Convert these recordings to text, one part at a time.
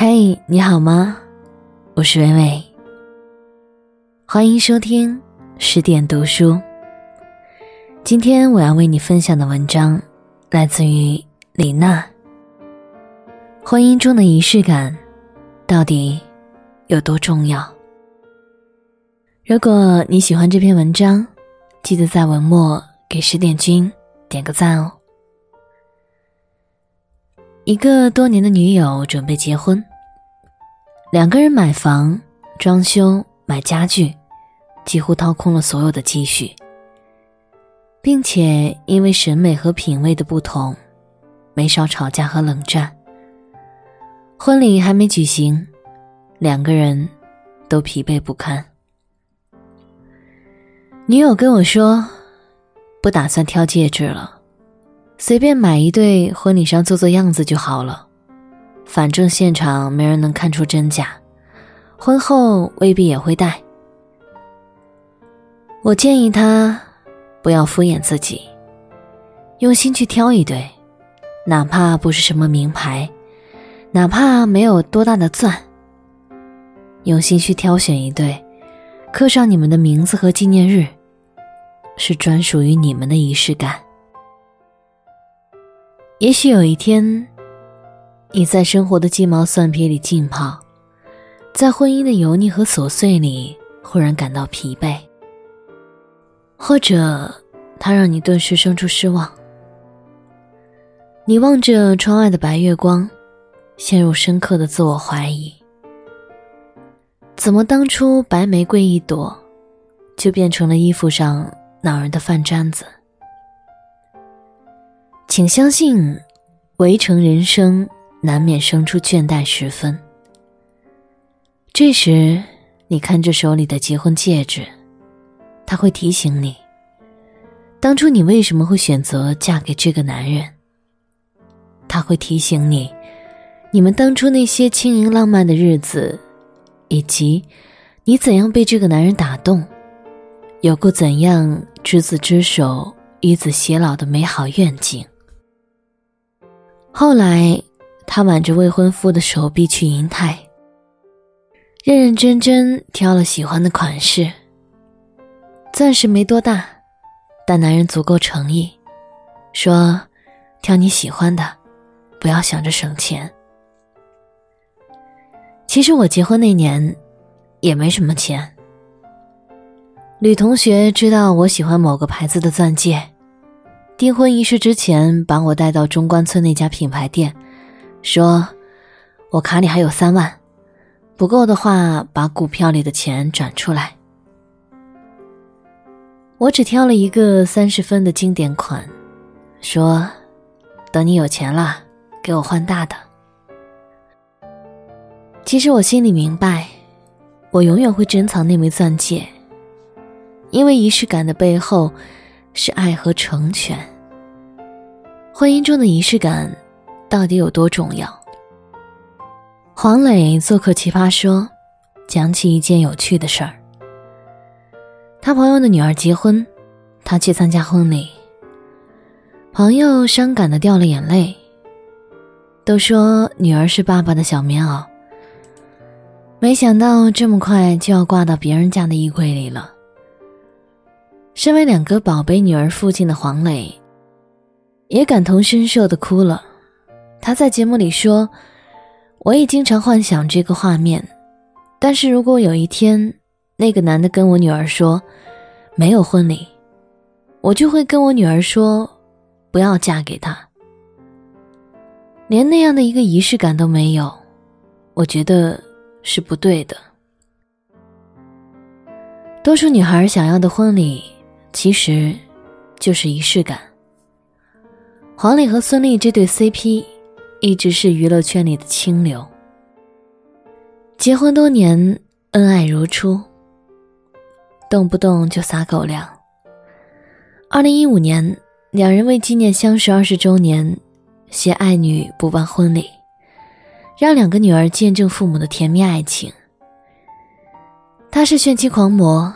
嘿，你好吗？我是微微，欢迎收听十点读书。今天我要为你分享的文章来自于李娜。婚姻中的仪式感到底有多重要？如果你喜欢这篇文章，记得在文末给十点君点个赞哦。一个多年的女友准备结婚，两个人买房、装修、买家具，几乎掏空了所有的积蓄，并且因为审美和品味的不同，没少吵架和冷战。婚礼还没举行，两个人都疲惫不堪。女友跟我说，不打算挑戒指了。随便买一对，婚礼上做做样子就好了，反正现场没人能看出真假，婚后未必也会戴。我建议他不要敷衍自己，用心去挑一对，哪怕不是什么名牌，哪怕没有多大的钻，用心去挑选一对，刻上你们的名字和纪念日，是专属于你们的仪式感。也许有一天，你在生活的鸡毛蒜皮里浸泡，在婚姻的油腻和琐碎里忽然感到疲惫，或者它让你顿时生出失望。你望着窗外的白月光，陷入深刻的自我怀疑：怎么当初白玫瑰一朵，就变成了衣服上恼人的饭粘子？请相信，围城人生难免生出倦怠时分。这时，你看着手里的结婚戒指，他会提醒你，当初你为什么会选择嫁给这个男人。他会提醒你，你们当初那些轻盈浪漫的日子，以及你怎样被这个男人打动，有过怎样执子之手与子偕老的美好愿景。后来，他挽着未婚夫的手臂去银泰，认认真真挑了喜欢的款式。钻石没多大，但男人足够诚意，说：“挑你喜欢的，不要想着省钱。”其实我结婚那年，也没什么钱。吕同学知道我喜欢某个牌子的钻戒。订婚仪式之前，把我带到中关村那家品牌店，说：“我卡里还有三万，不够的话，把股票里的钱转出来。”我只挑了一个三十分的经典款，说：“等你有钱了，给我换大的。”其实我心里明白，我永远会珍藏那枚钻戒，因为仪式感的背后。是爱和成全。婚姻中的仪式感到底有多重要？黄磊做客《奇葩说》，讲起一件有趣的事儿。他朋友的女儿结婚，他去参加婚礼，朋友伤感的掉了眼泪。都说女儿是爸爸的小棉袄，没想到这么快就要挂到别人家的衣柜里了。身为两个宝贝女儿父亲的黄磊，也感同身受的哭了。他在节目里说：“我也经常幻想这个画面，但是如果有一天那个男的跟我女儿说没有婚礼，我就会跟我女儿说不要嫁给他。连那样的一个仪式感都没有，我觉得是不对的。多数女孩想要的婚礼。”其实，就是仪式感。黄磊和孙俪这对 CP，一直是娱乐圈里的清流。结婚多年，恩爱如初，动不动就撒狗粮。二零一五年，两人为纪念相识二十周年，携爱女补办婚礼，让两个女儿见证父母的甜蜜爱情。他是炫妻狂魔。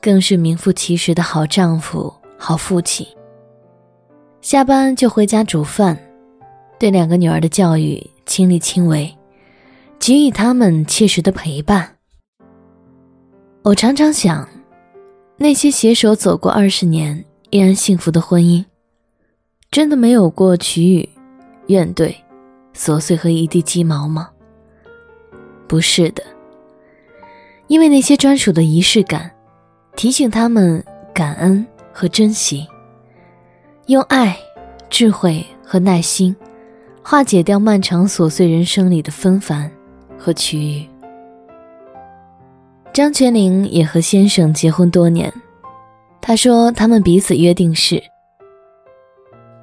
更是名副其实的好丈夫、好父亲。下班就回家煮饭，对两个女儿的教育亲力亲为，给予他们切实的陪伴。我常常想，那些携手走过二十年依然幸福的婚姻，真的没有过取予、怨怼、琐碎和一地鸡毛吗？不是的，因为那些专属的仪式感，提醒他们感恩和珍惜，用爱、智慧和耐心，化解掉漫长琐碎人生里的纷繁和区域。张泉灵也和先生结婚多年，他说他们彼此约定是：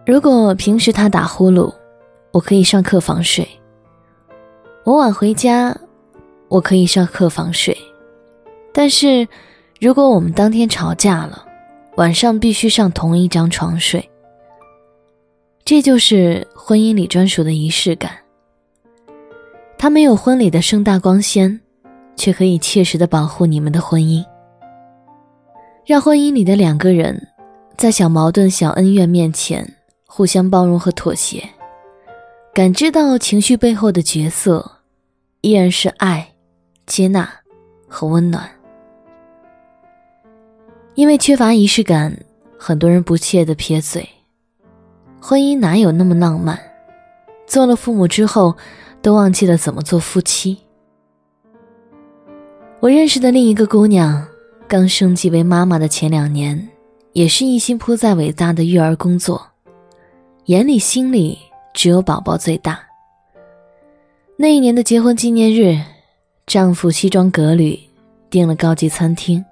如果平时他打呼噜，我可以上客房睡；我晚回家。我可以上客房睡，但是，如果我们当天吵架了，晚上必须上同一张床睡。这就是婚姻里专属的仪式感。它没有婚礼的盛大光鲜，却可以切实的保护你们的婚姻，让婚姻里的两个人，在小矛盾、小恩怨面前互相包容和妥协，感知到情绪背后的角色，依然是爱。接纳和温暖，因为缺乏仪式感，很多人不屑的撇嘴：“婚姻哪有那么浪漫？做了父母之后，都忘记了怎么做夫妻。”我认识的另一个姑娘，刚升级为妈妈的前两年，也是一心扑在伟大的育儿工作，眼里心里只有宝宝最大。那一年的结婚纪念日。丈夫西装革履，订了高级餐厅，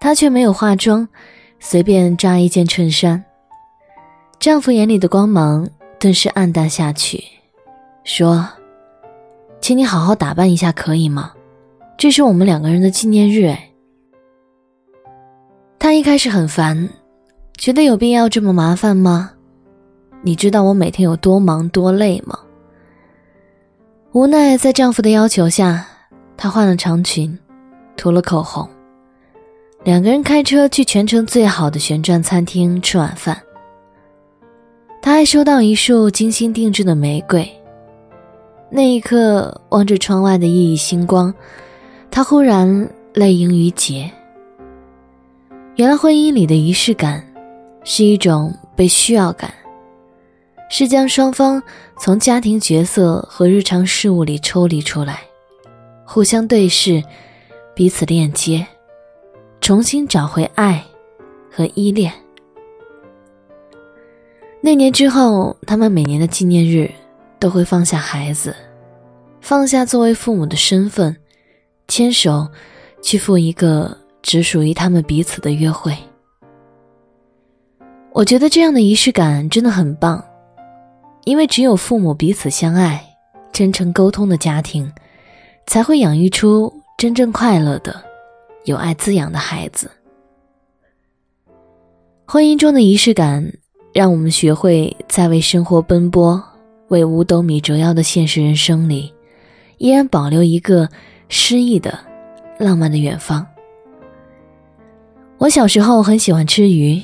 她却没有化妆，随便扎一件衬衫。丈夫眼里的光芒顿时暗淡下去，说：“请你好好打扮一下，可以吗？这是我们两个人的纪念日。”哎，他一开始很烦，觉得有必要这么麻烦吗？你知道我每天有多忙多累吗？无奈，在丈夫的要求下，她换了长裙，涂了口红，两个人开车去全城最好的旋转餐厅吃晚饭。他还收到一束精心定制的玫瑰。那一刻，望着窗外的熠熠星光，他忽然泪盈于睫。原来，婚姻里的仪式感，是一种被需要感。是将双方从家庭角色和日常事务里抽离出来，互相对视，彼此链接，重新找回爱和依恋。那年之后，他们每年的纪念日都会放下孩子，放下作为父母的身份，牵手去赴一个只属于他们彼此的约会。我觉得这样的仪式感真的很棒。因为只有父母彼此相爱、真诚沟通的家庭，才会养育出真正快乐的、有爱滋养的孩子。婚姻中的仪式感，让我们学会在为生活奔波、为五斗米折腰的现实人生里，依然保留一个诗意的、浪漫的远方。我小时候很喜欢吃鱼，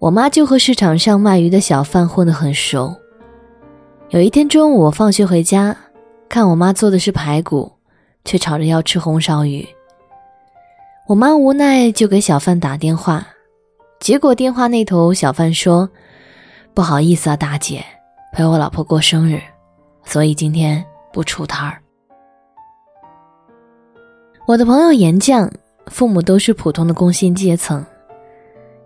我妈就和市场上卖鱼的小贩混得很熟。有一天中午，我放学回家，看我妈做的是排骨，却吵着要吃红烧鱼。我妈无奈就给小贩打电话，结果电话那头小贩说：“不好意思啊，大姐，陪我老婆过生日，所以今天不出摊儿。”我的朋友严酱，父母都是普通的工薪阶层。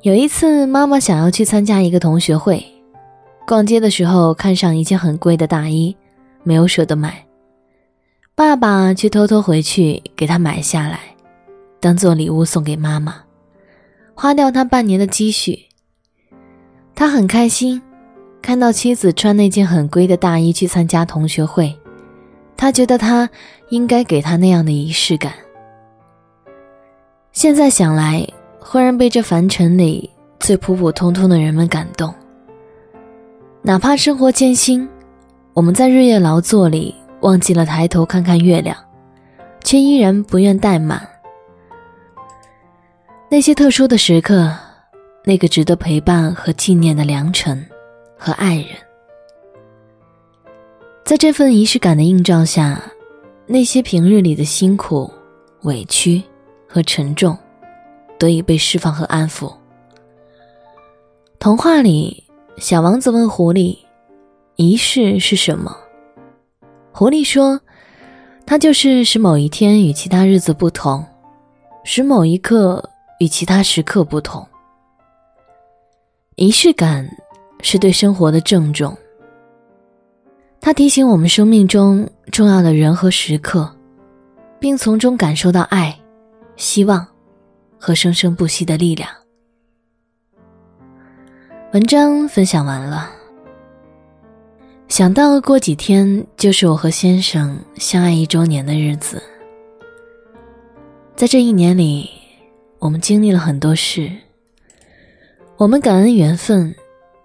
有一次，妈妈想要去参加一个同学会。逛街的时候看上一件很贵的大衣，没有舍得买，爸爸却偷偷回去给他买下来，当做礼物送给妈妈，花掉他半年的积蓄。他很开心，看到妻子穿那件很贵的大衣去参加同学会，他觉得他应该给他那样的仪式感。现在想来，忽然被这凡尘里最普普通通的人们感动。哪怕生活艰辛，我们在日夜劳作里忘记了抬头看看月亮，却依然不愿怠慢。那些特殊的时刻，那个值得陪伴和纪念的良辰和爱人，在这份仪式感的映照下，那些平日里的辛苦、委屈和沉重，得以被释放和安抚。童话里，小王子问狐狸：“仪式是什么？”狐狸说：“它就是使某一天与其他日子不同，使某一刻与其他时刻不同。仪式感是对生活的郑重。”它提醒我们生命中重要的人和时刻，并从中感受到爱、希望和生生不息的力量。文章分享完了，想到过几天就是我和先生相爱一周年的日子。在这一年里，我们经历了很多事，我们感恩缘分，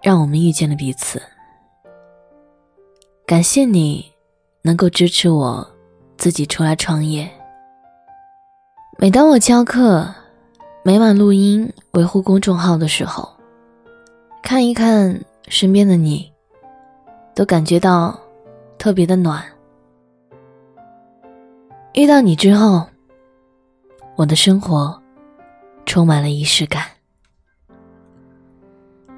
让我们遇见了彼此。感谢你，能够支持我，自己出来创业。每当我教课、每晚录音、维护公众号的时候，看一看身边的你，都感觉到特别的暖。遇到你之后，我的生活充满了仪式感。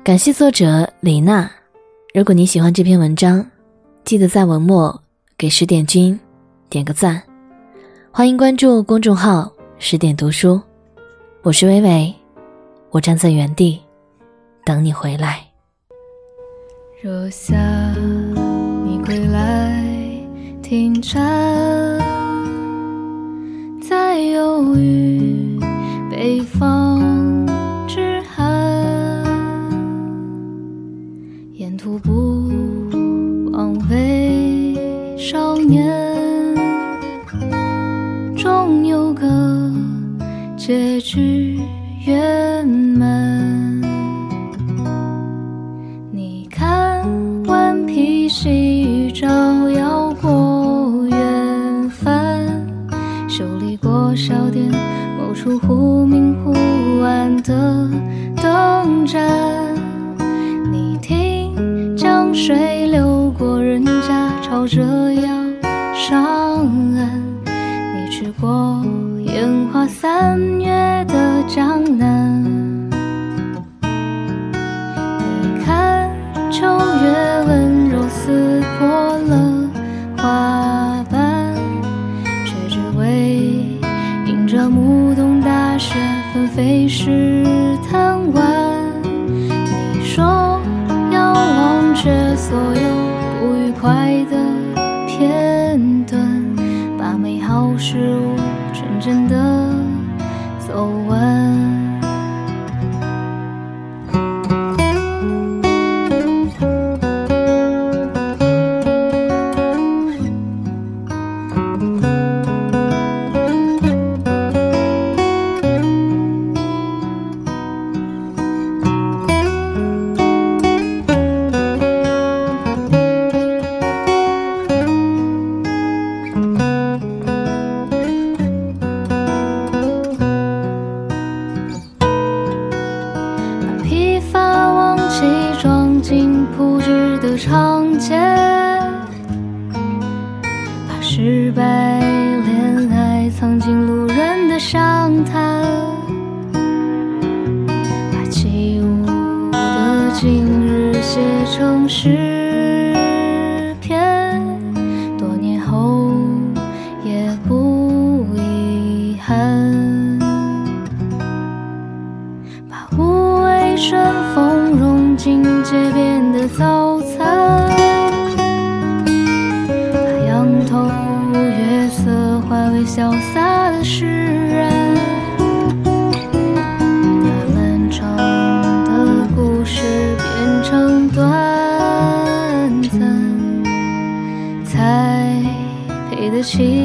感谢作者李娜。如果你喜欢这篇文章，记得在文末给十点君点个赞，欢迎关注公众号十点读书，我是微微，我站在原地等你回来。若夏你归来，听蝉在忧郁，点某处忽明忽暗的灯盏。你听江水流过人家吵着要上岸。你去过烟花三月的江南那牧童大雪纷飞时，贪玩。藏进路人的伤谈把起舞的今日写成诗。潇洒的诗人。把漫长的故事变成短暂，才配得起。